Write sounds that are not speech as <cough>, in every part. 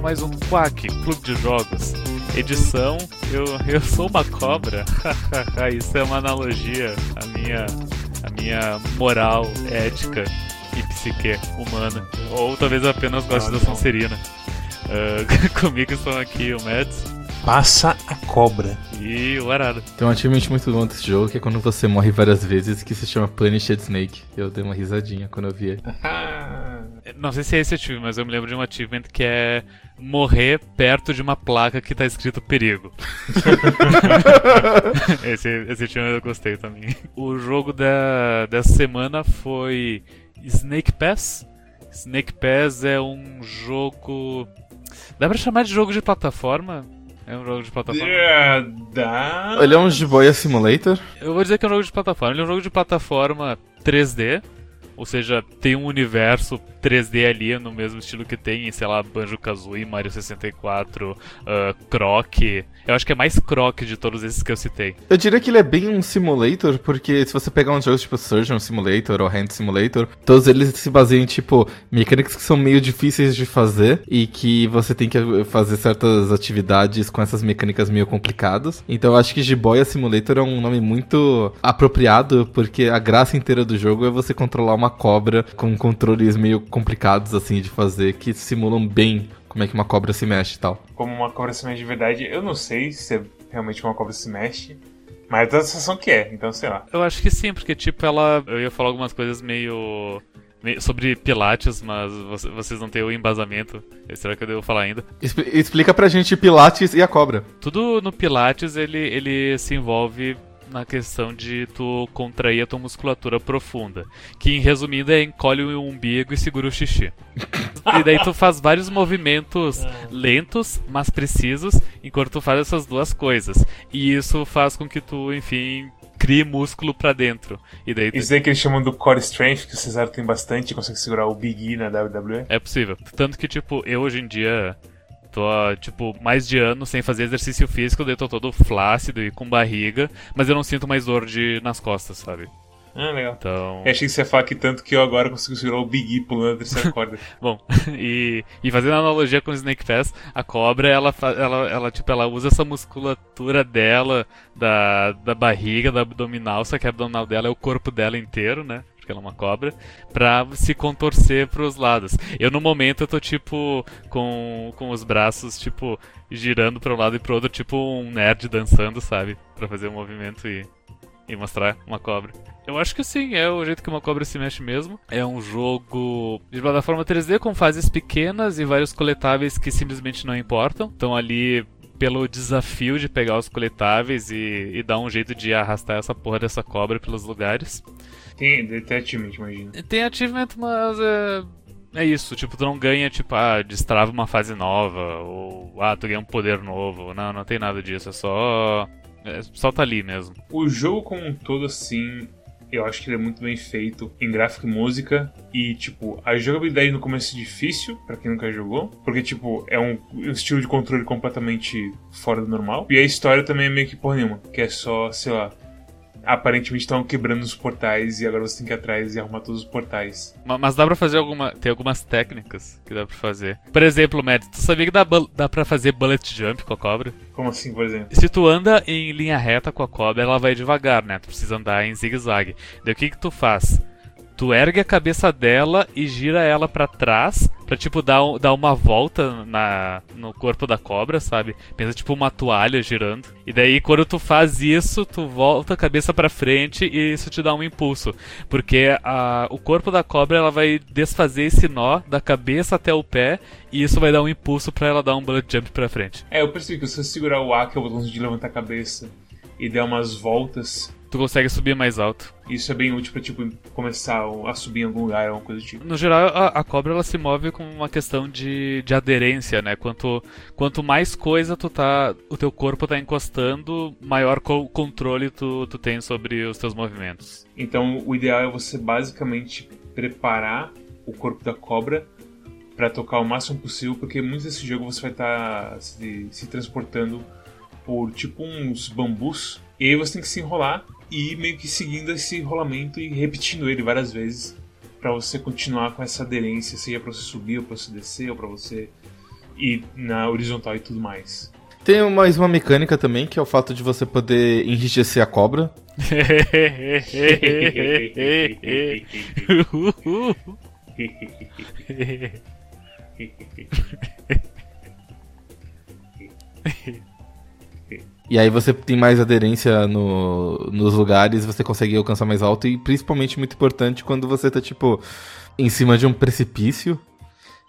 a mais um Quack, Clube de Jogos. Edição, eu, eu sou uma cobra. <laughs> Isso é uma analogia à minha, à minha moral, ética e psique humana. Ou talvez apenas goste da Sonserina. Uh, <laughs> comigo estão aqui o Mads. Passa a cobra. E o Arada. Tem um achievement muito bom desse jogo que é quando você morre várias vezes que se chama Planished Snake. Eu dei uma risadinha quando eu vi ele. <laughs> Não sei se é esse achievement, mas eu me lembro de um achievement que é morrer perto de uma placa que tá escrito perigo. <laughs> esse, esse achievement eu gostei também. O jogo da, dessa semana foi Snake Pass. Snake Pass é um jogo. Dá pra chamar de jogo de plataforma? É um jogo de plataforma? É, dá. Ele é um Jiboia Simulator? Eu vou dizer que é um jogo de plataforma. Ele é um jogo de plataforma 3D. Ou seja, tem um universo 3D ali no mesmo estilo que tem em, sei lá, Banjo-Kazooie, Mario 64, uh, Croc. Eu acho que é mais Croc de todos esses que eu citei. Eu diria que ele é bem um simulator, porque se você pegar uns jogos tipo Surgeon Simulator ou Hand Simulator, todos eles se baseiam em, tipo, mecânicas que são meio difíceis de fazer e que você tem que fazer certas atividades com essas mecânicas meio complicadas. Então eu acho que Jiboia Simulator é um nome muito apropriado, porque a graça inteira do jogo é você controlar uma cobra com controles meio complicados assim de fazer que simulam bem como é que uma cobra se mexe e tal. Como uma cobra se mexe de verdade, eu não sei se é realmente uma cobra se mexe. Mas dá a sensação que é, então sei lá. Eu acho que sim, porque tipo, ela. Eu ia falar algumas coisas meio. meio sobre Pilates, mas vocês não têm o embasamento. Será que eu devo falar ainda? Explica pra gente Pilates e a cobra. Tudo no Pilates ele, ele se envolve na questão de tu contrair a tua musculatura profunda. Que, em resumindo, é encolhe o umbigo e segura o xixi. <laughs> e daí tu faz vários movimentos lentos, mas precisos, enquanto tu faz essas duas coisas. E isso faz com que tu, enfim, crie músculo pra dentro. E daí Isso aí que eles chamam do core strength, que o Cesaro tem bastante, consegue segurar o Big E na WWE. É possível. Tanto que, tipo, eu hoje em dia Tô, tipo, mais de ano sem fazer exercício físico, daí tô todo flácido e com barriga, mas eu não sinto mais dor de, nas costas, sabe? Ah, legal. Então... Eu achei que você ia falar que tanto que eu agora consigo segurar o Big E pulando a terceira corda. Bom, <laughs> e, e fazendo analogia com o Snake Pass, a cobra, ela, ela, ela, tipo, ela usa essa musculatura dela, da, da barriga, da abdominal, só que a abdominal dela é o corpo dela inteiro, né? Porque ela é uma cobra, pra se contorcer pros lados. Eu, no momento, eu tô, tipo, com, com os braços, tipo, girando para um lado e pro outro, tipo um nerd dançando, sabe? Pra fazer um movimento e, e mostrar uma cobra. Eu acho que sim, é o jeito que uma cobra se mexe mesmo. É um jogo de plataforma 3D com fases pequenas e vários coletáveis que simplesmente não importam. Então ali pelo desafio de pegar os coletáveis e, e dar um jeito de arrastar essa porra dessa cobra pelos lugares. Tem, tem achievement, imagina. Tem achievement, mas é, é isso. Tipo, tu não ganha, tipo, ah, destrava uma fase nova, ou ah, tu ganha um poder novo. Não, não tem nada disso. É só. É, só tá ali mesmo. O jogo como um todo, assim, eu acho que ele é muito bem feito em gráfico e música. E, tipo, a jogabilidade no começo é difícil, para quem nunca jogou. Porque, tipo, é um, um, estilo de controle completamente fora do normal. E a história também é meio que porra nenhuma. Que é só, sei lá, aparentemente estão quebrando os portais e agora você tem que ir atrás e arrumar todos os portais. Mas dá pra fazer alguma. Tem algumas técnicas que dá pra fazer. Por exemplo, Matt, tu sabia que dá, dá pra fazer bullet jump com a cobra? Como assim, por exemplo? Se tu anda em linha reta com a cobra, ela vai devagar, né? Tu precisa andar em zigue-zague. Daí o que que tu faz? Tu ergue a cabeça dela e gira ela para trás pra, tipo, dar, dar uma volta na, no corpo da cobra, sabe? Pensa, tipo, uma toalha girando. E daí, quando tu faz isso, tu volta a cabeça para frente e isso te dá um impulso. Porque a, o corpo da cobra, ela vai desfazer esse nó da cabeça até o pé e isso vai dar um impulso para ela dar um bullet jump pra frente. É, eu percebi que se você segurar o A, que é o botão de levantar a cabeça, e der umas voltas tu consegue subir mais alto. Isso é bem útil pra, tipo, começar a subir em algum lugar, alguma coisa do tipo. No geral, a, a, cobra ela se move com uma questão de, de aderência, né? Quanto, quanto mais coisa tu tá, o teu corpo tá encostando, maior co controle tu, tu tem sobre os teus movimentos. Então, o ideal é você basicamente preparar o corpo da cobra para tocar o máximo possível, porque muitos desse jogo você vai estar tá se, se transportando por tipo uns bambus, e aí você tem que se enrolar e meio que seguindo esse rolamento e repetindo ele várias vezes para você continuar com essa aderência, seja para você subir ou para você descer ou para você e na horizontal e tudo mais. Tem mais uma mecânica também, que é o fato de você poder enrijecer a cobra. <laughs> <laughs> <laughs> E aí você tem mais aderência no, nos lugares, você consegue alcançar mais alto e principalmente muito importante quando você tá, tipo, em cima de um precipício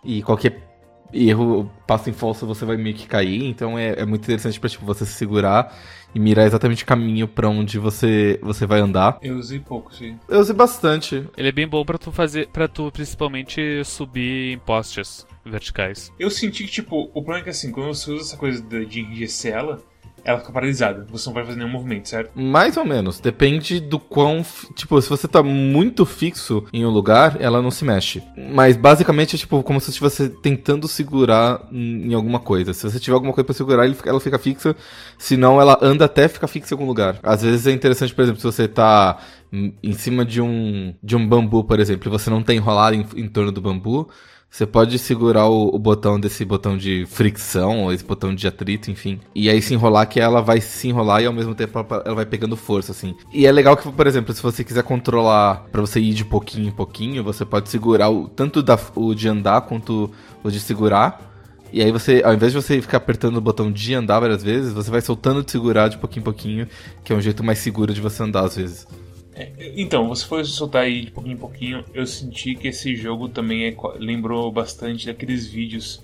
e qualquer erro, passo em falso, você vai meio que cair. Então é, é muito interessante pra, tipo, você se segurar e mirar exatamente o caminho para onde você, você vai andar. Eu usei pouco, sim. Eu usei bastante. Ele é bem bom para tu fazer, para tu principalmente subir em postes verticais. Eu senti que, tipo, o problema é que assim, quando você usa essa coisa de, de enrijecer ela, ela fica paralisada. Você não vai fazer nenhum movimento, certo? Mais ou menos. Depende do quão. Tipo, se você tá muito fixo em um lugar, ela não se mexe. Mas basicamente é tipo como se você estivesse tentando segurar em alguma coisa. Se você tiver alguma coisa pra segurar, ela fica fixa. Senão ela anda até ficar fixa em algum lugar. Às vezes é interessante, por exemplo, se você tá em cima de um, de um bambu, por exemplo, e você não tem enrolado em, em torno do bambu, você pode segurar o, o, botão desse botão de fricção, ou esse botão de atrito, enfim. E aí se enrolar que ela vai se enrolar e ao mesmo tempo ela, ela vai pegando força, assim. E é legal que, por exemplo, se você quiser controlar para você ir de pouquinho em pouquinho, você pode segurar o, tanto da, o de andar quanto o de segurar. E aí você, ao invés de você ficar apertando o botão de andar várias vezes, você vai soltando de segurar de pouquinho em pouquinho, que é um jeito mais seguro de você andar às vezes. É, então, você foi soltar aí de pouquinho em pouquinho, eu senti que esse jogo também é, lembrou bastante daqueles vídeos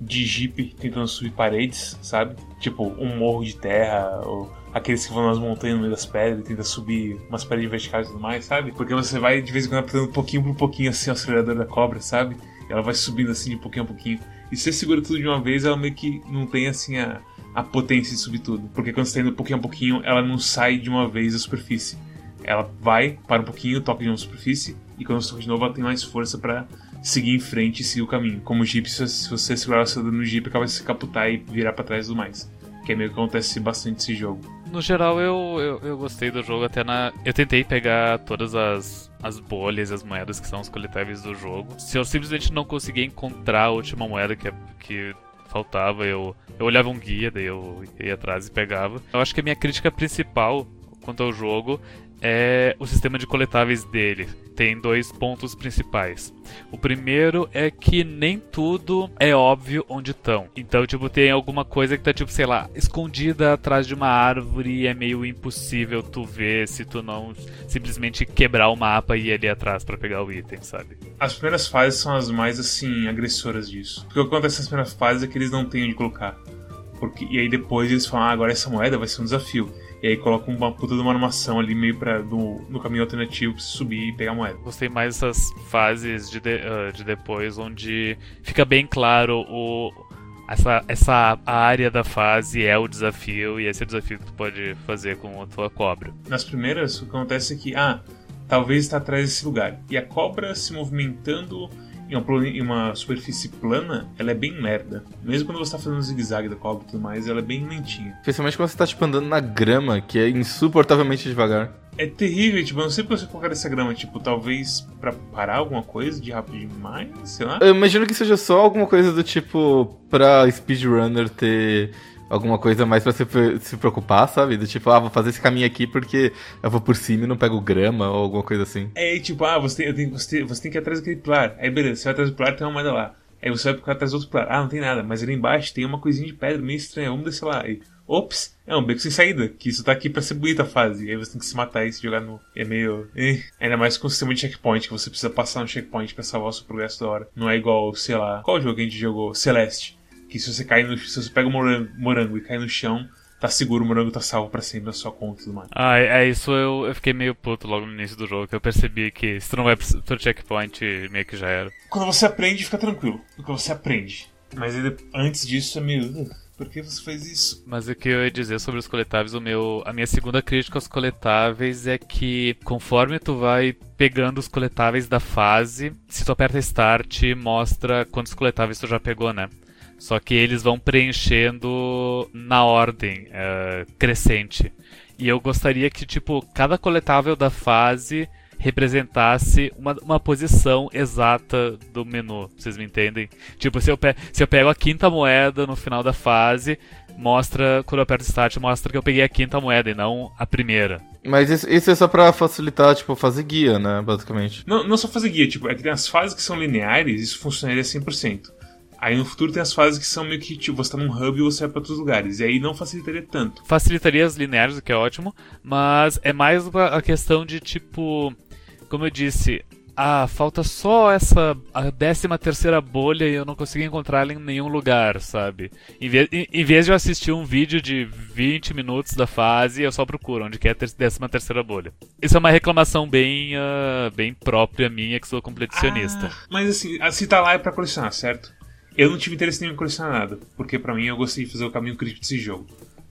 de Jeep tentando subir paredes, sabe? Tipo, um morro de terra, ou aqueles que vão nas montanhas no meio das pedras e tentam subir umas paredes verticais e tudo mais, sabe? Porque você vai de vez em quando apertando pouquinho por pouquinho assim o acelerador da cobra, sabe? E ela vai subindo assim de pouquinho a pouquinho. E se você segura tudo de uma vez, ela meio que não tem assim a, a potência de subir tudo. Porque quando você tá indo pouquinho a pouquinho, ela não sai de uma vez da superfície ela vai, para um pouquinho, toca de uma superfície, e quando você toca de novo, ela tem mais força para seguir em frente e seguir o caminho. Como o Jeep, se você segurar o acelerador no Jeep, acaba de se capotar e virar para trás tudo mais. Que é meio que acontece bastante esse jogo. No geral, eu, eu, eu, gostei do jogo, até na. Eu tentei pegar todas as, as bolhas as moedas que são os coletáveis do jogo. Se eu simplesmente não conseguir encontrar a última moeda que, que faltava, eu, eu olhava um guia, daí eu ia atrás e pegava. Eu acho que a minha crítica principal quanto ao jogo é o sistema de coletáveis dele. Tem dois pontos principais. O primeiro é que nem tudo é óbvio onde estão. Então, tipo, tem alguma coisa que tá, tipo, sei lá, escondida atrás de uma árvore e é meio impossível tu ver se tu não simplesmente quebrar o mapa e ir ali atrás para pegar o item, sabe? As primeiras fases são as mais, assim, agressoras disso. Porque o que acontece nas primeiras fases é que eles não têm onde colocar. Porque, e aí depois eles falam, ah, agora essa moeda vai ser um desafio. E aí coloca uma puta de uma animação ali meio pra, no, no caminho alternativo pra você subir e pegar a moeda. Gostei mais dessas fases de, de, uh, de depois, onde fica bem claro o, essa, essa área da fase é o desafio e esse é o desafio que tu pode fazer com a tua cobra. Nas primeiras, o que acontece é que, ah, talvez está atrás desse lugar. E a cobra se movimentando em uma, em uma, superfície plana, ela é bem lerda. Mesmo quando você tá fazendo zigue-zague da cobra e tudo mais, ela é bem lentinha. Especialmente quando você tá, tipo, andando na grama, que é insuportavelmente devagar. É terrível, tipo, eu não sei por que você colocar essa grama, tipo, talvez para parar alguma coisa de rápido demais, sei lá. Eu imagino que seja só alguma coisa do tipo pra speedrunner ter alguma coisa mais pra se, se preocupar, sabe? Do tipo, ah, vou fazer esse caminho aqui porque eu vou por cima e não pego grama ou alguma coisa assim. É, tipo, ah, você tem, tenho, você, você tem que ir atrás daquele pilar. Aí beleza, você vai atrás do pilar tem uma moeda lá. Aí você vai atrás do outro pilar. Ah, não tem nada, mas ali embaixo tem uma coisinha de pedra meio estranha, vamos descer lá. Aí, ops, é um beco sem saída, que isso tá aqui pra ser bonita a fase. Aí você tem que se matar e se jogar no. É meio. <laughs> Eh. Ainda mais com o sistema de checkpoint, que você precisa passar no checkpoint pra salvar o seu progresso da hora. Não é igual, sei lá. Qual jogo que a gente jogou? Celeste que se você cair no, se você pega o morango, morango e cai no chão, tá seguro, o morango tá salvo pra sempre na sua conta e tudo mais. Ah, é, é isso eu, eu fiquei meio puto logo no início do jogo, que eu percebi que se tu não vai pro checkpoint, meio que já era. Quando você aprende, fica tranquilo. Quando você aprende. Mas ele, antes disso é meio. Por que você fez isso? Mas o que eu ia dizer sobre os coletáveis, o meu, a minha segunda crítica aos coletáveis é que conforme tu vai pegando os coletáveis da fase, se tu aperta Start, mostra quantos coletáveis tu já pegou, né? Só que eles vão preenchendo na ordem uh, crescente. E eu gostaria que, tipo, cada coletável da fase representasse uma, uma posição exata do menu. Vocês me entendem? Tipo, se eu, pe se eu pego a quinta moeda no final da fase, mostra, quando eu aperto Start, mostra que eu peguei a quinta moeda e não a primeira. Mas isso, isso é só pra facilitar, tipo, fazer guia, né, basicamente. Não, não só fazer guia, tipo, é que tem as fases que são lineares, isso funcionaria 100%. Aí no futuro tem as fases que são meio que, tipo, você tá num hub e você vai pra outros lugares. E aí não facilitaria tanto. Facilitaria as lineares, o que é ótimo, mas é mais a questão de, tipo, como eu disse, ah, falta só essa a décima terceira bolha e eu não consegui encontrar ela em nenhum lugar, sabe? Em vez, em, em vez de eu assistir um vídeo de 20 minutos da fase, eu só procuro onde que é a ter, décima terceira bolha. Isso é uma reclamação bem, uh, bem própria minha, que sou competicionista. Ah, mas assim, se tá lá é pra colecionar, certo? Eu não tive interesse nenhum em colecionar nada, porque para mim eu gostei de fazer o caminho crítico desse jogo.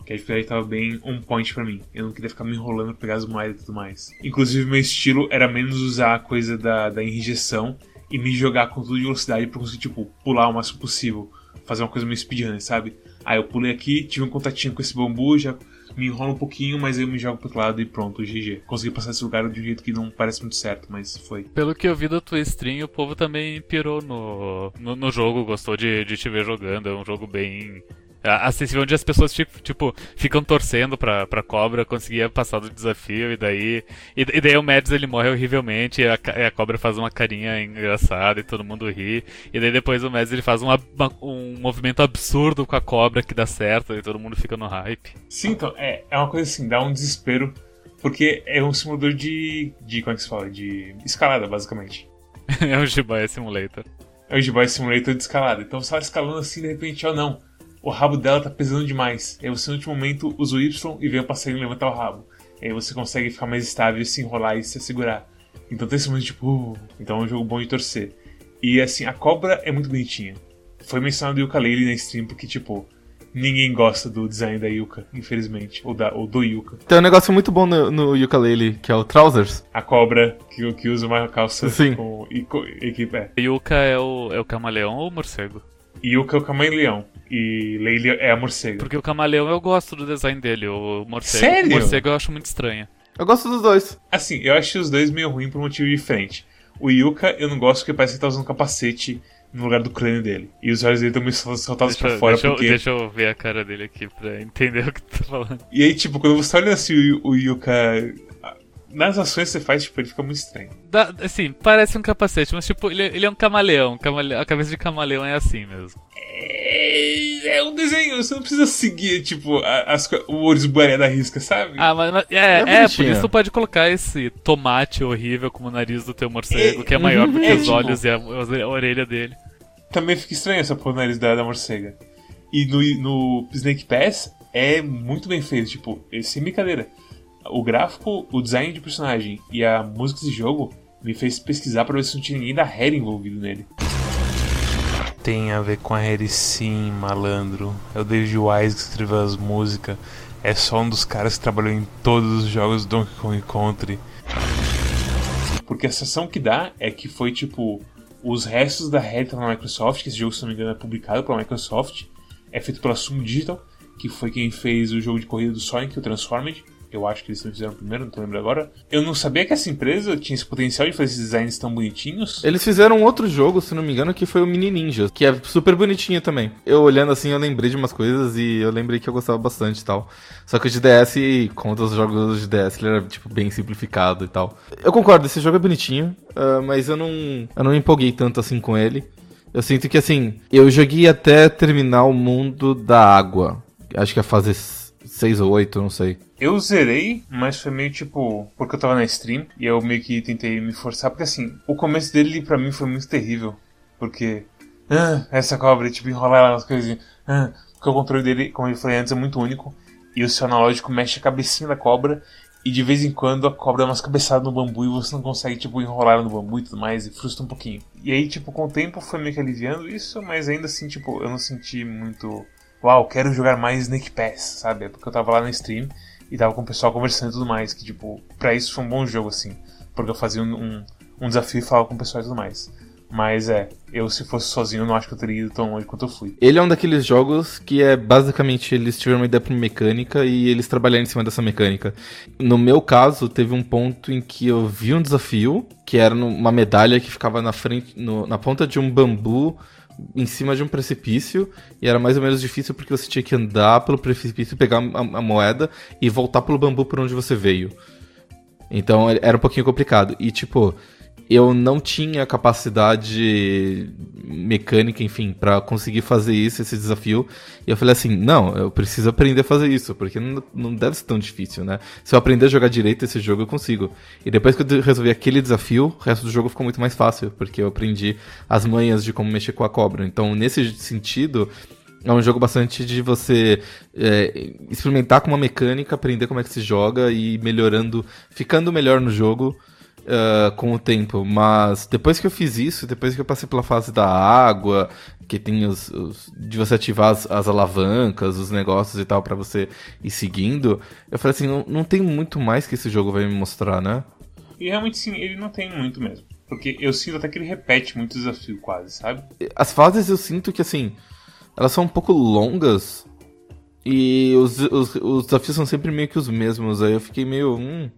Que a dificuldade tava bem on point pra mim. Eu não queria ficar me enrolando pra pegar as moedas e tudo mais. Inclusive, meu estilo era menos usar a coisa da, da enrijeição e me jogar com tudo de velocidade pra conseguir, tipo, pular o máximo possível. Fazer uma coisa meio speedrun, sabe? Aí eu pulei aqui, tive um contatinho com esse bambu, já me enrola um pouquinho, mas eu me jogo pro outro lado e pronto, GG. Consegui passar esse lugar de um jeito que não parece muito certo, mas foi. Pelo que eu vi da tua stream, o povo também pirou no, no, no jogo, gostou de, de te ver jogando. É um jogo bem acessível onde as pessoas tipo, tipo ficam torcendo pra, pra cobra conseguir passar do desafio e daí e, e daí o Mads ele morre horrivelmente e a, e a, cobra faz uma carinha engraçada e todo mundo ri e daí depois o Mads ele faz uma, uma, um movimento absurdo com a cobra que dá certo e todo mundo fica no hype. Sim então é, é uma coisa assim dá um desespero porque é um simulador de de como é que se fala? De escalada basicamente. <laughs> É um Jibai Simulator. É um Jibai Simulator de escalada. Então você vai escalando assim de repente ó não o rabo dela tá pesando demais. Aí você no último momento usa o Y e vem o passarinho levantar o rabo. Aí você consegue ficar mais estável, se enrolar e se segurar. Então tem esse momento tipo, uh, então é um jogo bom de torcer. E assim, a cobra é muito bonitinha. Foi mencionado o Yooka-Laylee na stream porque tipo, ninguém gosta do design da Yuka, infelizmente, ou, da, ou do Yuka. Tem um negócio muito bom no, no Yooka-Laylee, que é o Trousers. A cobra que, que usa uma calça Sim. com equipe. É. Yuka é o, é o camaleão ou o morcego? Yuka é o camaleão. E Leila é a morcega. Porque o camaleão eu gosto do design dele, o morcego. Sério? O morcego eu acho muito estranho. Eu gosto dos dois. Assim, eu acho os dois meio ruins por um motivo diferente. O Yuka eu não gosto porque parece que ele tá usando um capacete no lugar do crânio dele. E os olhos dele estão meio soltados deixa, pra fora deixa porque... Eu, deixa eu ver a cara dele aqui pra entender o que tu tá falando. E aí, tipo, quando você olha assim o, o Yuka nas ações que você faz, tipo, ele fica muito estranho. Dá, assim, parece um capacete, mas tipo, ele, ele é um camaleão. camaleão. A cabeça de camaleão é assim mesmo. É, é um desenho, você não precisa seguir, tipo, as, o Orisbué da risca, sabe? Ah, mas, mas é, é, é, por isso tu pode colocar esse tomate horrível como o nariz do teu morcego, é, que é maior do que é, os tipo, olhos e a, a, orelha dele. Também fica estranho essa porra nariz da, da morcega. E no, no Snake Pass é muito bem feito, tipo, sem brincadeira o gráfico, o design de personagem e a música desse jogo me fez pesquisar para ver se não tinha ninguém da Harry envolvido nele. Tem a ver com a Harry sim, malandro. É o David Wise que escreveu as músicas. É só um dos caras que trabalhou em todos os jogos do Donkey Kong Country. Porque a sensação que dá é que foi tipo. Os restos da Harry na Microsoft, que esse jogo, se não me engano, é publicado pela Microsoft. É feito pela Sumo Digital, que foi quem fez o jogo de corrida do Sonic, o Transformed eu acho que eles fizeram primeiro, não tô lembrando agora. Eu não sabia que essa empresa tinha esse potencial de fazer esses designs tão bonitinhos. Eles fizeram outro jogo, se não me engano, que foi o Mini Ninja, que é super bonitinho também. Eu olhando assim, eu lembrei de umas coisas e eu lembrei que eu gostava bastante e tal. Só que o de DS, contra os jogos de DS, ele era, tipo, bem simplificado e tal. Eu concordo, esse jogo é bonitinho, uh, mas eu não, eu não me empolguei tanto assim com ele. Eu sinto que, assim, eu joguei até terminar o mundo da água. Acho que é a fase 6 ou 8, não sei. Eu zerei, mas foi meio tipo. Porque eu tava na stream e eu meio que tentei me forçar. Porque assim, o começo dele pra mim foi muito terrível. Porque. Ah, essa cobra, tipo, enrolar ela nas coisinhas. Ah, porque o controle dele, como eu falei antes, é muito único. E o seu analógico mexe a cabecinha da cobra. E de vez em quando a cobra dá umas cabeçadas no bambu e você não consegue, tipo, enrolar no bambu e tudo mais. E frustra um pouquinho. E aí, tipo, com o tempo foi meio que aliviando isso, mas ainda assim, tipo, eu não senti muito. Uau, quero jogar mais Snake Pass, sabe? É porque eu tava lá na stream e tava com o pessoal conversando e tudo mais. Que, tipo, pra isso foi um bom jogo, assim. Porque eu fazia um, um, um desafio e falava com o pessoal e tudo mais. Mas é, eu se fosse sozinho, não acho que eu teria ido tão longe quanto eu fui. Ele é um daqueles jogos que é basicamente eles tiveram uma ideia pra mecânica e eles trabalharam em cima dessa mecânica. No meu caso, teve um ponto em que eu vi um desafio, que era uma medalha que ficava na frente, no, na ponta de um bambu em cima de um precipício e era mais ou menos difícil porque você tinha que andar pelo precipício, pegar a, a moeda e voltar pelo bambu por onde você veio. Então era um pouquinho complicado. E tipo, eu não tinha capacidade mecânica, enfim, para conseguir fazer isso, esse desafio. E eu falei assim: não, eu preciso aprender a fazer isso, porque não, não deve ser tão difícil, né? Se eu aprender a jogar direito esse jogo, eu consigo. E depois que eu resolvi aquele desafio, o resto do jogo ficou muito mais fácil, porque eu aprendi as manhas de como mexer com a cobra. Então, nesse sentido. É um jogo bastante de você é, experimentar com uma mecânica, aprender como é que se joga e melhorando, ficando melhor no jogo uh, com o tempo, mas depois que eu fiz isso, depois que eu passei pela fase da água, que tem os, os de você ativar as, as, alavancas, os negócios e tal para você ir seguindo, eu falei assim, não, não tem muito mais que esse jogo vai me mostrar, né? E realmente sim, ele não tem muito mesmo. Porque eu sinto até que ele repete muito desafio quase, sabe? As fases eu sinto que assim, elas são um pouco longas e os, os, os desafios são sempre meio que os mesmos. Aí eu fiquei meio. Hum,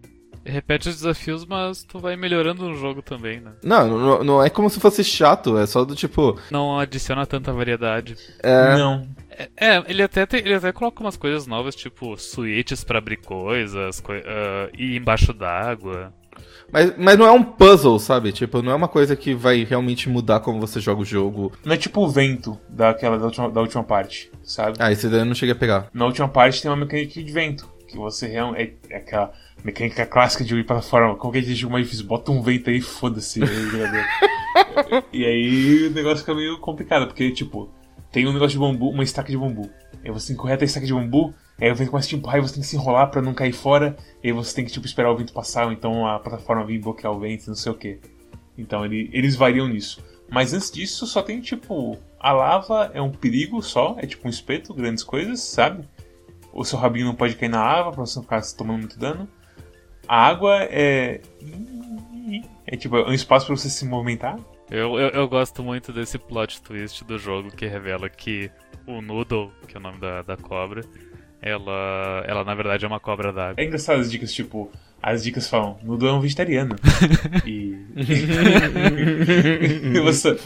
repete os desafios, mas tu vai melhorando no jogo também, né? Não, não, não, é como se fosse chato, é só do tipo. Não adiciona tanta variedade. É. Não. É, é ele, até tem, ele até coloca umas coisas novas, tipo switches para abrir coisas, co uh, ir embaixo d'água. Mas, mas não é um puzzle, sabe? Tipo, não é uma coisa que vai realmente mudar como você joga o jogo. Não é tipo o vento daquela da última, da última parte, sabe? Ah, esse daí eu não cheguei a pegar. Na última parte tem uma mecânica de vento. Que você realmente. É, é aquela Mecânica clássica de plataforma. Qualquer jogo mais difícil, bota um vento aí foda-se. <laughs> e aí o negócio fica meio complicado, porque, tipo, tem um negócio de bambu, uma estaca de bambu. Aí você até a estaca de bambu, aí o vento começa a te empurrar e você tem que se enrolar para não cair fora, e aí você tem que, tipo, esperar o vento passar, ou então a plataforma vir bloquear o vento, não sei o que. Então ele, eles variam nisso. Mas antes disso, só tem, tipo, a lava é um perigo só, é tipo um espeto, grandes coisas, sabe? O seu rabinho não pode cair na lava pra você não ficar tomando muito dano. A água é. É tipo, é um espaço para você se movimentar. Eu, eu, eu, gosto muito desse plot twist do jogo que revela que o Noodle, que é o nome da, da cobra, ela, ela na verdade é uma cobra d'água. É engraçado as dicas, tipo, as dicas falam, Nudo é um vegetariano. <laughs> e. <laughs> você,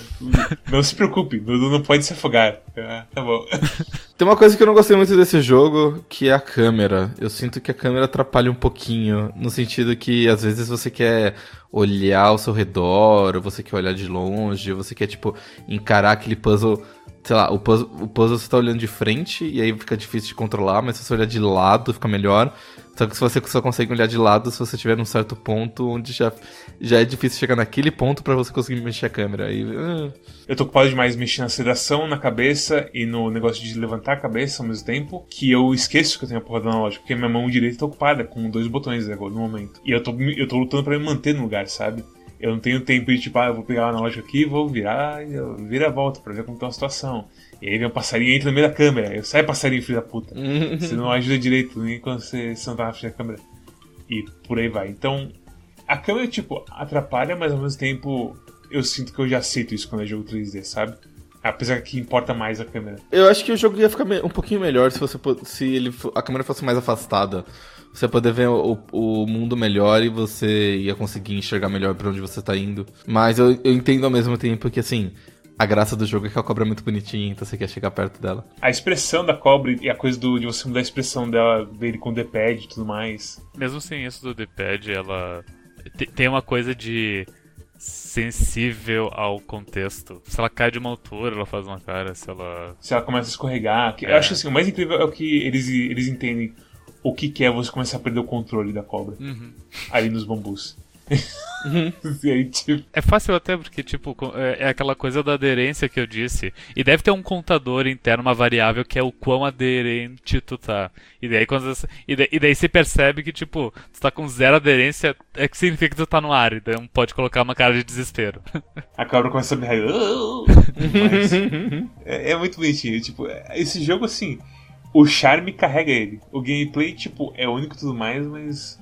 não se preocupe, Nudo não pode se afogar. Ah, tá bom. <laughs> Tem uma coisa que eu não gostei muito desse jogo, que é a câmera. Eu sinto que a câmera atrapalha um pouquinho, no sentido que às vezes você quer olhar ao seu redor, ou você quer olhar de longe, ou você quer, tipo, encarar aquele puzzle sei lá, o puzzle, o puzzle você tá olhando de frente e aí fica difícil de controlar, mas se você olhar de lado fica melhor. Só que se você só consegue olhar de lado se você estiver num certo ponto onde já, já é difícil chegar naquele ponto para você conseguir mexer a câmera. Aí, uh... Eu tô ocupado demais mexendo na aceleração, na cabeça e no negócio de levantar a cabeça ao mesmo tempo, que eu esqueço que eu tenho a porra do analógico, porque minha mão direita tá ocupada com dois botões agora no momento. E eu tô, eu tô lutando para me manter no lugar, sabe? Eu não tenho tempo de tipo, ah, eu vou pegar o analógico aqui vou virar, vira a volta pra ver como tá a situação. E aí vem um passarinho entra no meio da câmera. Eu saio passarinho, filho da puta. <laughs> você não ajuda direito nem quando você, você não tá na frente da câmera. E por aí vai. Então, a câmera, tipo, atrapalha, mas ao mesmo tempo eu sinto que eu já aceito isso quando é jogo 3D, sabe? Apesar que importa mais a câmera. Eu acho que o jogo ia ficar um pouquinho melhor se você se ele, a câmera fosse mais afastada. Você ia poder ver o, o mundo melhor e você ia conseguir enxergar melhor para onde você tá indo. Mas eu, eu entendo ao mesmo tempo que, assim, a graça do jogo é que a cobra é muito bonitinha, então você quer chegar perto dela. A expressão da cobra e a coisa do, de você mudar a expressão dela, dele com o D-pad e tudo mais. Mesmo sem isso do D-pad, ela tem uma coisa de sensível ao contexto. Se ela cai de uma altura, ela faz uma cara. Se ela. Se ela começa a escorregar. É. Eu acho assim, o mais incrível é o que eles, eles entendem o que, que é você começar a perder o controle da cobra. Uhum. Ali nos bambus. <laughs> aí, tipo... É fácil até porque, tipo, é, é aquela coisa da aderência que eu disse. E deve ter um contador interno, uma variável, que é o quão aderente tu tá. E daí, quando, e daí, e daí se percebe que, tipo, tu tá com zero aderência, é que significa que tu tá no ar. Então pode colocar uma cara de desespero. <laughs> A cabra começa a me <laughs> Mas é, é muito bonitinho. Tipo, esse jogo, assim, o charme carrega ele. O gameplay, tipo, é único e tudo mais, mas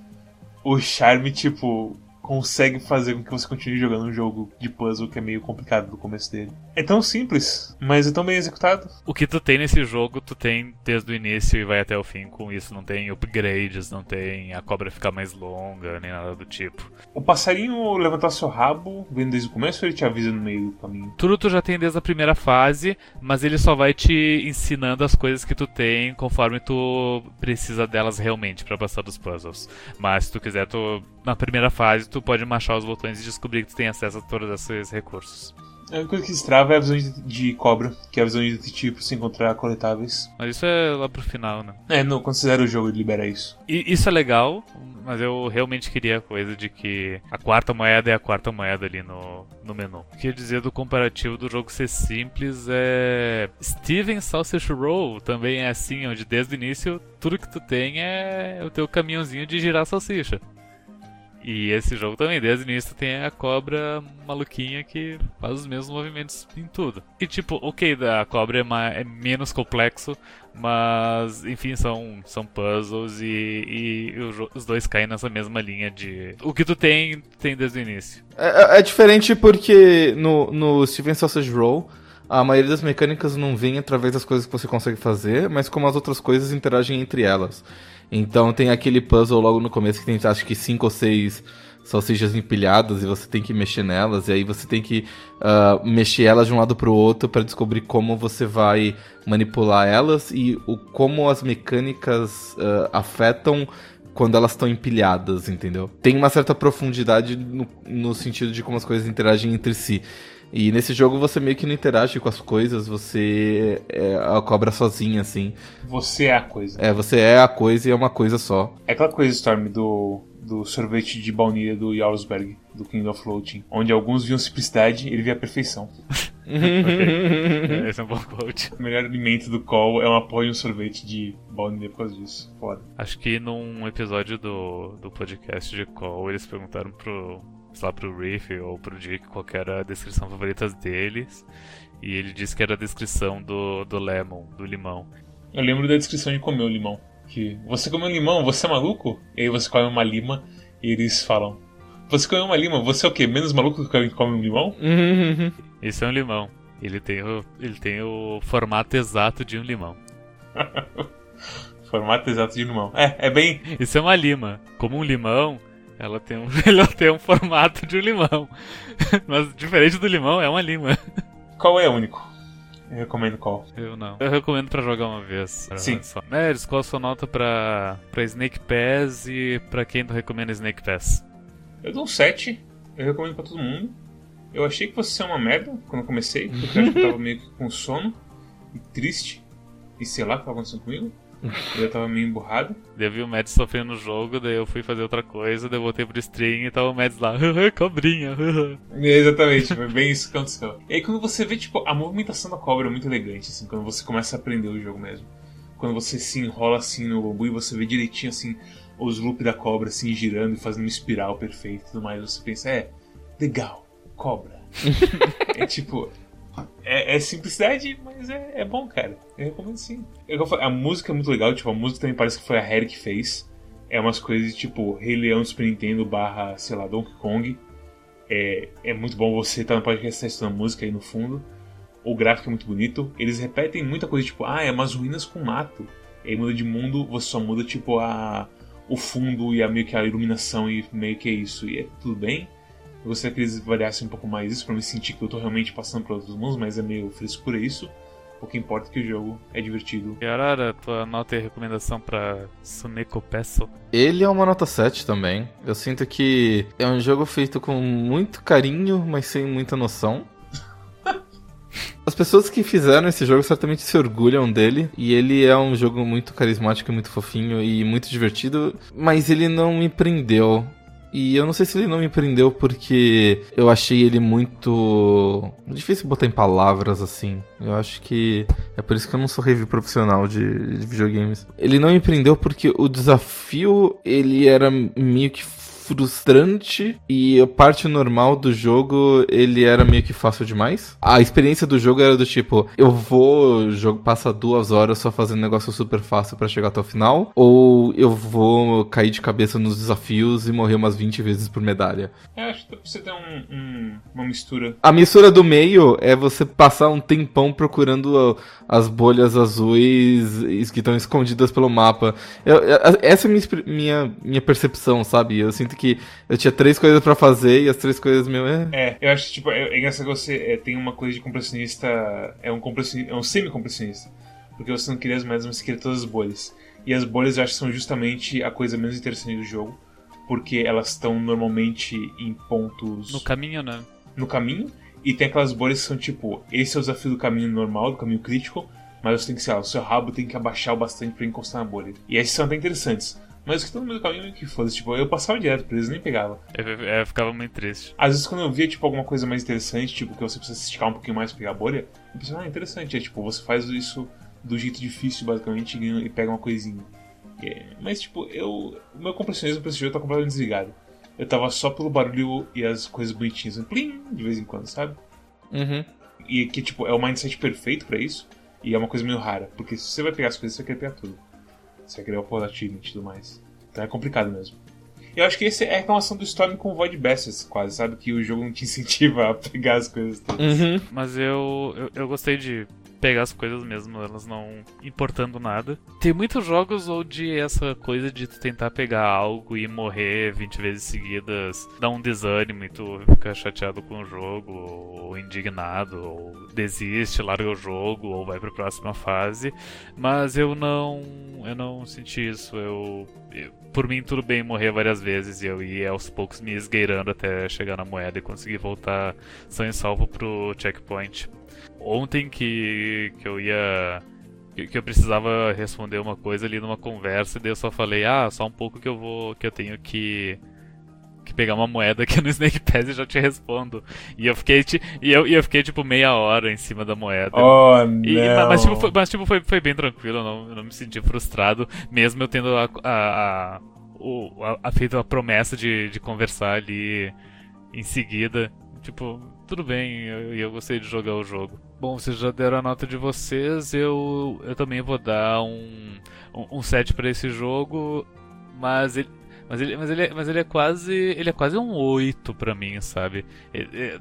o charme, tipo, consegue fazer com que você continue jogando um jogo de puzzle que é meio complicado no começo dele. É tão simples, mas é tão bem executado. O que tu tem nesse jogo, tu tem desde o início e vai até o fim com isso. Não tem upgrades, não tem a cobra ficar mais longa, nem nada do tipo. O passarinho levantar seu rabo, vendo desde o começo ou ele te avisa no meio do caminho? Tudo tu já tem desde a primeira fase, mas ele só vai te ensinando as coisas que tu tem conforme tu precisa delas realmente para passar dos puzzles. Mas se tu quiser, tu na primeira fase tu pode machar os botões e descobrir que tu tem acesso a todos esses recursos. A única coisa que destrava é a visão de, de cobra, que é a visão de detetive pra se encontrar coletáveis. Mas isso é lá pro final, né? É, não, quando você zera o jogo ele libera isso. E isso é legal, mas eu realmente queria a coisa de que a quarta moeda é a quarta moeda ali no, no menu. Quer dizer do comparativo do jogo ser simples é. Steven Sausage Roll também é assim, onde desde o início tudo que tu tem é o teu caminhãozinho de girar salsicha. E esse jogo também, desde o início, tem a cobra maluquinha que faz os mesmos movimentos em tudo. E tipo, ok, a cobra é, mais, é menos complexo, mas enfim, são, são puzzles e, e, os dois caem nessa mesma linha de. O que tu tem, tem desde o início. É, é diferente porque no, no Steven Sausage Roll. A maioria das mecânicas não vem através das coisas que você consegue fazer, mas como as outras coisas interagem entre elas. Então tem aquele puzzle logo no começo que tem acho que cinco ou seis salsichas empilhadas e você tem que mexer nelas e aí você tem que uh, mexer elas de um lado para o outro para descobrir como você vai manipular elas e o como as mecânicas uh, afetam quando elas estão empilhadas, entendeu? Tem uma certa profundidade no, no sentido de como as coisas interagem entre si. E nesse jogo você meio que não interage com as coisas, você é a cobra sozinha, assim. Você é a coisa. É, você é a coisa e é uma coisa só. É aquela coisa, Storm, do, do sorvete de baunilha do Jarlsberg, do King of Floating, onde alguns viam simplicidade ele via a perfeição. <laughs> okay. <laughs> Esse é um bom quote. O melhor alimento do Call é uma porra de um sorvete de baunilha por causa disso. Foda. Acho que num episódio do, do podcast de Call eles perguntaram pro sei lá, pro Riff ou pro Dick qual era a descrição favorita deles. E ele disse que era a descrição do, do lemon, do limão. Eu lembro da descrição de comer o limão. Que você comeu um limão, você é maluco? E aí você come uma lima e eles falam: Você comeu uma lima, você é o quê? Menos maluco do que alguém que come um limão? <laughs> Esse é um limão. Ele tem o, ele tem o formato exato de um limão. <laughs> formato exato de um limão. É, é bem. Isso é uma lima. Como um limão, ela tem um, <laughs> ela tem um formato de um limão. <laughs> Mas diferente do limão, é uma lima. Qual é o único? Eu recomendo qual? Eu não. Eu recomendo pra jogar uma vez. Sim. Só. Neres, qual a sua nota pra, pra Snake Pass e pra quem não recomenda Snake Pass? Eu dou um 7. Eu recomendo pra todo mundo. Eu achei que fosse ser uma merda quando eu comecei, porque eu tava meio que com sono e triste. E sei lá o que tava acontecendo comigo. Eu tava meio emburrado. Daí eu vi o Mads sofrendo no jogo, daí eu fui fazer outra coisa, daí eu voltei pro stream e tava o Mads lá, <laughs> cobrinha. é, exatamente, foi bem isso que aconteceu. E aí quando você vê, tipo, a movimentação da cobra é muito elegante, assim, quando você começa a aprender o jogo mesmo. Quando você se enrola assim no bambu e você vê direitinho assim os loops da cobra assim girando e fazendo uma espiral perfeita e tudo mais, você pensa, é, legal, cobra. <laughs> é tipo, é, é, simplicidade, mas é, é, bom, cara. Eu recomendo sim. Eu, a música é muito legal, tipo, a música também parece que foi a Harry que fez. É umas coisas tipo Rei Leão Super Nintendo barra, sei lá, Donkey Kong. É, é muito bom você estar tá no podcast estudando música aí no fundo. O gráfico é muito bonito. Eles repetem muita coisa, tipo, ah, é umas ruínas com mato. E aí muda de mundo, você só muda, tipo, a, o fundo e a, meio que a iluminação e meio que é isso. E é tudo bem. Eu gostaria que eles variassem um pouco mais isso para me sentir que eu tô realmente passando por outros mundos, mas é meio frescura isso. O que importa é que o jogo é divertido. E Arara, tua nota e recomendação para Suneko Peso? Ele é uma nota 7 também. Eu sinto que é um jogo feito com muito carinho, mas sem muita noção. <laughs> As pessoas que fizeram esse jogo certamente se orgulham dele. E ele é um jogo muito carismático, muito fofinho e muito divertido. Mas ele não me prendeu. E eu não sei se ele não me prendeu porque eu achei ele muito. difícil botar em palavras assim. Eu acho que é por isso que eu não sou review profissional de, de videogames. Ele não me prendeu porque o desafio ele era meio que frustrante e a parte normal do jogo ele era meio que fácil demais. A experiência do jogo era do tipo, eu vou jogo passa duas horas só fazendo negócio super fácil para chegar até o final, ou eu vou cair de cabeça nos desafios e morrer umas 20 vezes por medalha. É, acho que você tem um, um, uma mistura. A mistura do meio é você passar um tempão procurando as bolhas azuis que estão escondidas pelo mapa. Eu, essa é a minha, minha, minha percepção, sabe? Eu sinto que eu tinha três coisas para fazer e as três coisas meu é. É, eu acho que tipo, é, é engraçado que você é, tem uma coisa de compressionista. É um, compressionista, é um semi-compressionista. Porque você não queria as moedas, mas você queria todas as bolhas. E as bolhas eu acho que são justamente a coisa menos interessante do jogo. Porque elas estão normalmente em pontos. No caminho, né? No caminho. E tem aquelas bolhas que são tipo: esse é o desafio do caminho normal, do caminho crítico. Mas você tem que, sei lá, o seu rabo tem que abaixar o bastante para encostar na bolha. E esses são até interessantes. Mas os que estão no meio do caminho que foda tipo, eu passava direto por eles, nem pegava. É, é, ficava muito triste. Às vezes quando eu via, tipo, alguma coisa mais interessante, tipo, que você precisa esticar um pouquinho mais pra pegar a bolha, eu pensava, ah, interessante. É tipo, você faz isso do jeito difícil, basicamente, e pega uma coisinha. É, mas, tipo, eu. O meu compressionismo pra esse jogo tá completamente desligado. Eu tava só pelo barulho e as coisas bonitinhas, um plim, de vez em quando, sabe? Uhum. E que, tipo, é o mindset perfeito para isso. E é uma coisa meio rara. Porque se você vai pegar as coisas, você querer pegar tudo. Você vai o achievement e tudo mais. Então é complicado mesmo. Eu acho que esse é a reclamação do Storm com o Void Bastards, quase, sabe? Que o jogo não te <laughs> incentiva a pegar as coisas todas. Uhum. Mas eu, eu, eu gostei de pegar as coisas mesmo, elas não importando nada. Tem muitos jogos onde essa coisa de tu tentar pegar algo e morrer 20 vezes seguidas dá um desânimo e tu fica chateado com o jogo, ou indignado, ou desiste, larga o jogo, ou vai pra próxima fase. Mas eu não. Eu não senti isso. Eu. eu por mim, tudo bem morrer várias vezes e eu ia aos poucos me esgueirando até chegar na moeda e conseguir voltar são e salvo pro checkpoint ontem que, que eu ia. Que, eu precisava responder uma coisa ali numa conversa, e daí eu só falei, ah, só um pouco que eu vou. que eu tenho que. que pegar uma moeda aqui no Snake Pass e já te respondo. E eu fiquei, e eu, e eu fiquei tipo meia hora em cima da moeda. Oh, e, não. Mas, tipo, foi, mas, tipo, foi, foi bem tranquilo, eu não, eu não me senti frustrado, mesmo eu tendo a, a, a, a, a feito a promessa de, de conversar ali em seguida. Tipo, tudo bem, eu, eu, gostei de jogar o jogo. Bom, vocês já deram a nota de vocês, eu, eu também vou dar um, um, um 7 para esse jogo, mas ele, mas ele, mas ele, mas ele é quase, ele é quase um 8 para mim, sabe? Ele, ele,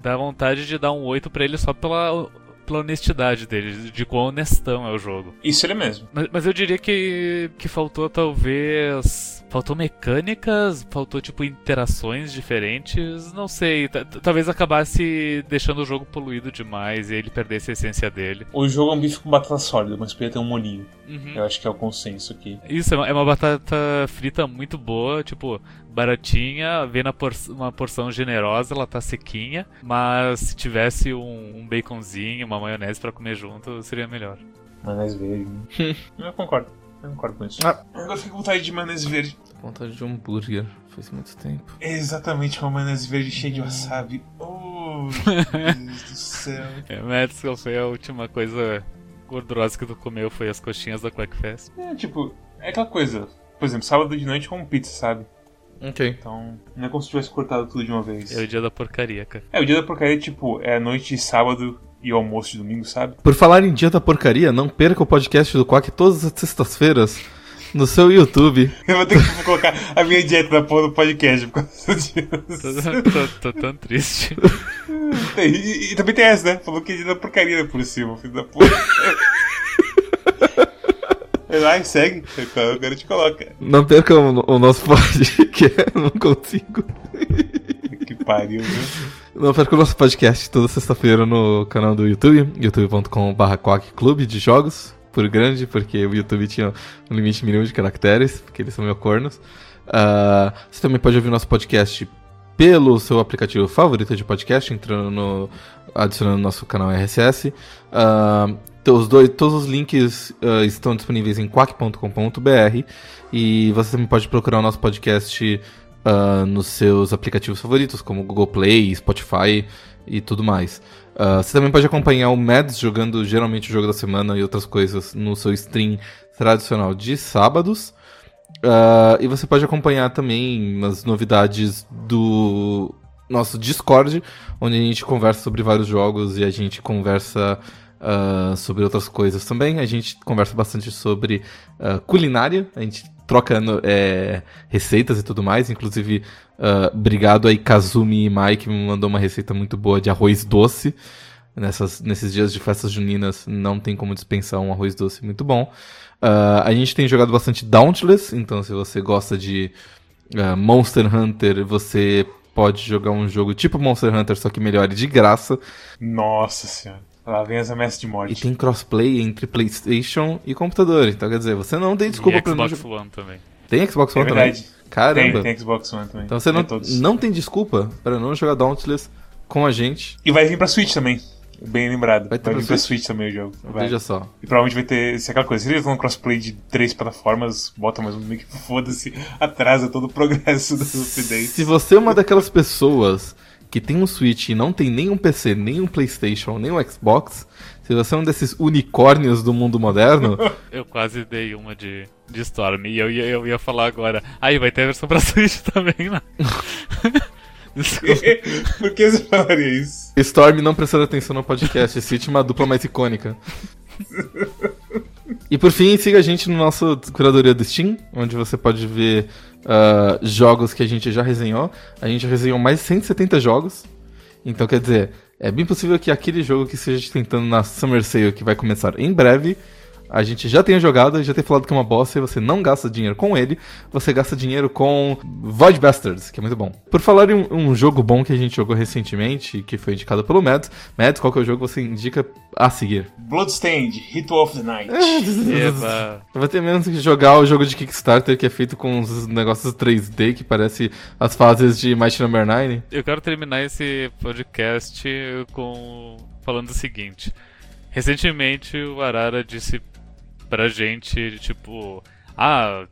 dá vontade de dar um 8 para ele só pela pela honestidade dele, de quão honestão é o jogo. Isso ele é mesmo. Mas, mas eu diria que, que faltou talvez. Faltou mecânicas, faltou tipo interações diferentes, não sei. Talvez acabasse deixando o jogo poluído demais e ele perdesse a essência dele. O jogo é um bife com batata sólida, mas podia ter um molinho. Uhum. Eu acho que é o consenso aqui. Isso, é uma, é uma batata frita muito boa, tipo, baratinha, vem na por uma porção generosa, ela tá sequinha, mas se tivesse um, um baconzinho, uma maionese para comer junto, seria melhor. Maionese verde. Né? <laughs> eu concordo. Eu concordo com isso. Ah. Agora fico com vontade de maionese verde. Vontade de um hambúrguer. Faz muito tempo. É exatamente uma maionese verde cheia de wasabi. Oh, Deus do céu. <laughs> É, Madison foi a última coisa gordurosa que tu comeu, foi as coxinhas da Quackfest. É, tipo, é aquela coisa. Por exemplo, sábado de noite com pizza, sabe? Ok. Então, não é como se tivesse cortado tudo de uma vez. É o dia da porcaria, cara. É, o dia da porcaria, tipo, é a noite de sábado e o almoço de domingo, sabe? Por falar em dia da porcaria, não perca o podcast do Quack todas as sextas-feiras no seu YouTube. <laughs> Eu vou ter que colocar a minha dieta da porra do podcast por causa disso. Tô, tô, tô tão triste. <laughs> E, e, e, também tem essa, né? Falou que é dia da porcaria por cima, filho da puta. <laughs> Vai lá segue. Eu quero te colocar. Não perca o, o nosso <laughs> podcast, não consigo. Que pariu, viu? Não perca o nosso podcast toda sexta-feira no canal do YouTube, youtube.com.br Clube de Jogos, por grande, porque o YouTube tinha um limite mínimo de caracteres, porque eles são meio cornos. Uh, você também pode ouvir nosso podcast pelo seu aplicativo favorito de podcast, entrando no. adicionando nosso canal RSS. Uh, os dois, todos os links uh, estão disponíveis em quack.com.br e você também pode procurar o nosso podcast uh, nos seus aplicativos favoritos, como Google Play, Spotify e tudo mais. Uh, você também pode acompanhar o Mads jogando geralmente o jogo da semana e outras coisas no seu stream tradicional de sábados. E você pode acompanhar também as novidades do nosso Discord, onde a gente conversa sobre vários jogos e a gente conversa uh, sobre outras coisas também. A gente conversa bastante sobre uh, culinária, a gente troca é, receitas e tudo mais. Inclusive, obrigado aí Kazumi e Mike, me mandou uma receita muito boa de arroz doce. Nessas, nesses dias de festas juninas, não tem como dispensar um arroz doce muito bom. Uh, a gente tem jogado bastante Dauntless, então se você gosta de uh, Monster Hunter, você pode jogar um jogo tipo Monster Hunter, só que melhor e de graça. Nossa senhora. Lá vem as ameaças de morte. E tem crossplay entre PlayStation e computador. Então, quer dizer, você não tem desculpa pra Xbox não jogar. One também. Tem Xbox One é verdade. também? Caramba. Tem, tem Xbox One também. Então você não, todos. não tem desculpa para não jogar Dauntless com a gente. E vai vir pra Switch também. Bem lembrado. Vai Vai, ter pra vir pra Switch? Switch também o jogo. Vai. Veja só. E provavelmente vai ter se é aquela coisa. Se eles vão crossplay de três plataformas, bota mais um meio que foda-se, <laughs> atrasa todo o progresso do update. Se você é uma daquelas pessoas que tem um Switch e não tem nenhum PC, nem um PlayStation, nem um Xbox, se você é um desses unicórnios do mundo moderno, <laughs> Eu quase dei uma de, de Storm e eu ia, eu ia falar agora. Aí vai ter a versão pra <laughs> Switch também, né? <laughs> Desculpa. Por que você falaria isso? Storm não prestando atenção no podcast, cite uma dupla mais icônica. E por fim, siga a gente no nosso curadoria do Steam, onde você pode ver ah, jogos que a gente já resenhou. A gente resenhou mais de 170 jogos. Então, quer dizer, é bem possível que aquele jogo que esteja tentando na Summer Sale, que vai começar em breve, a gente já tenha jogado e já tenha falado que é uma bosta e você não gasta dinheiro com ele, você gasta dinheiro com Void Bastards, que é muito bom. Por falar em um, jogo bom que a gente jogou recentemente, que foi indicado pelo Mads, Mads, qual que é o jogo que você indica a seguir? Bloodstained, Ritual of the Night. Eba. Vai ter menos que jogar o jogo de Kickstarter que é feito com uns negócios 3D que parece as fases de Mighty Number 9. Eu quero terminar esse podcast com falando o seguinte. Recentemente o Arara disse pra gente, tipo, ah,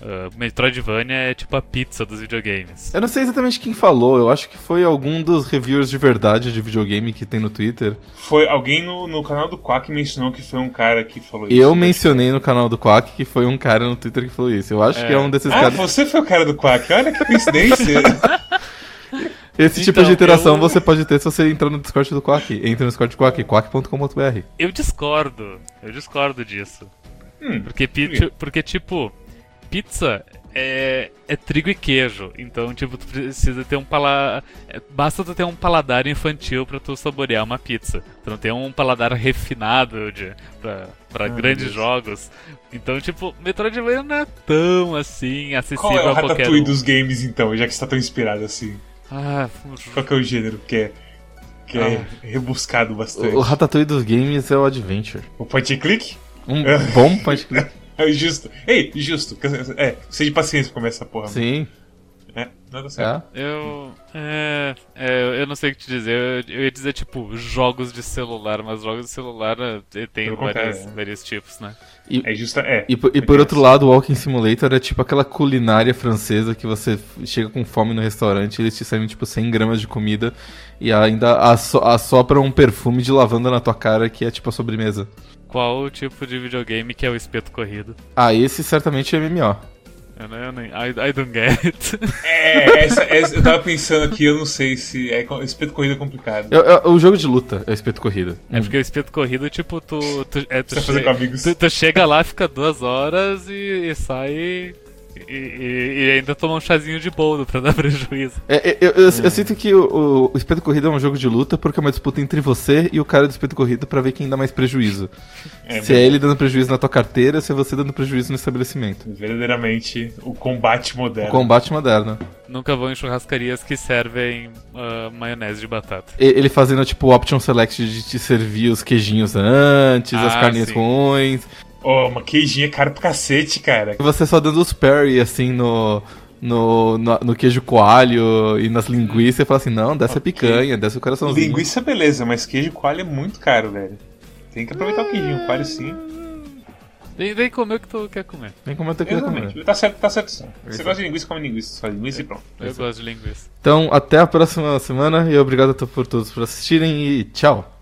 uh, Metroidvania é tipo a pizza dos videogames. Eu não sei exatamente quem falou, eu acho que foi algum dos reviewers de verdade de videogame que tem no Twitter. Foi alguém no, no canal do Quack mencionou que foi um cara que falou isso. Eu mencionei no canal do Quack que foi um cara no Twitter que falou isso. Eu acho É. que é um desses Ah, caras. você foi o cara do Quack. Olha que coincidência. <laughs> Esse tipo Então, de interação eu- você pode ter se você entrar no Discord do Quack. Entre no Discord do Quack, quack.com.br. Eu discordo. Eu discordo disso. Hum, Porque, pi- por quê? porque tipo, pizza é, é trigo e queijo. Então, tipo, tu precisa ter um paladar. Basta tu ter um paladar infantil pra tu saborear uma pizza. Tu não tem um paladar refinado de, pra, pra Ai, grandes Deus. jogos. Então, tipo, Metroidvania não é tão assim acessível Qual é o a qualquer Ratatouille um. dos games, então, já que você tá tão inspirado assim? Ah, Qual que é o gênero que é, que é rebuscado bastante? O Ratatouille dos games é o Adventure. O point and click? Um bom point click. <laughs> É justo. Ei, justo. É, seja de paciência pra começar essa porra. Sim. É, nada certo. É. eu. É, é, eu não sei o que te dizer. Eu, eu ia dizer, tipo, jogos de celular, mas jogos de celular eh, tem Pelo vários, né? tipos, né? É justa. É. E, por- e por outro lado, o Walking Simulator é tipo aquela culinária francesa que você chega com fome no restaurante e eles te servem tipo 100 gramas de comida e ainda asso assopram um perfume de lavanda na tua cara que é tipo a sobremesa. Qual o tipo de videogame que é o espeto corrido? Ah, esse certamente é MMO. Eu, não, eu nem. I, I don't get it. <laughs> É, essa, essa- eu tava pensando aqui, eu não sei se. É, espeto corrida é complicado. É, é o jogo de luta, é o espeto corrida. É porque o espeto corrido, tipo, tu. tu, é, tu, che- tu, tu chega lá, fica duas horas e, e sai. E, e- e ainda toma um chazinho de boldo pra dar <laughs> prejuízo. É, é, eu, eu, eu sinto que o, o Espeto Corrida é um jogo de luta porque é uma disputa entre você e o cara do Espeto Corrida pra ver quem dá mais prejuízo. É, se é ele dando prejuízo na tua carteira, se é você dando prejuízo no estabelecimento. Verdadeiramente, o combate O moderno. combate moderno. Nunca vão em churrascarias que servem ah, maionese de batata. E- Ele fazendo tipo o option select de te servir os queijinhos antes, as Ah, carninhas sim. ruins. Ô, uma queijinha é caro pra cacete, cara. E você só dando os parry assim no. No, no, no queijo coalho e nas linguiças, e fala assim: não, desce a Ok. picanha, desce o coraçãozinho. Linguiça, beleza, mas queijo coalho é muito caro, velho. Tem que aproveitar o queijinho coalho sim. Vem, vem comer o que tu quer comer. Vem como eu tenho que Exatamente. comer. Tá certo, tá certo sim. Você Isso. gosta de linguiça, come linguiça. Só linguiça e pronto. Eu gosto de linguiça. Então, até a próxima semana e obrigado a por todos por assistirem e. Tchau.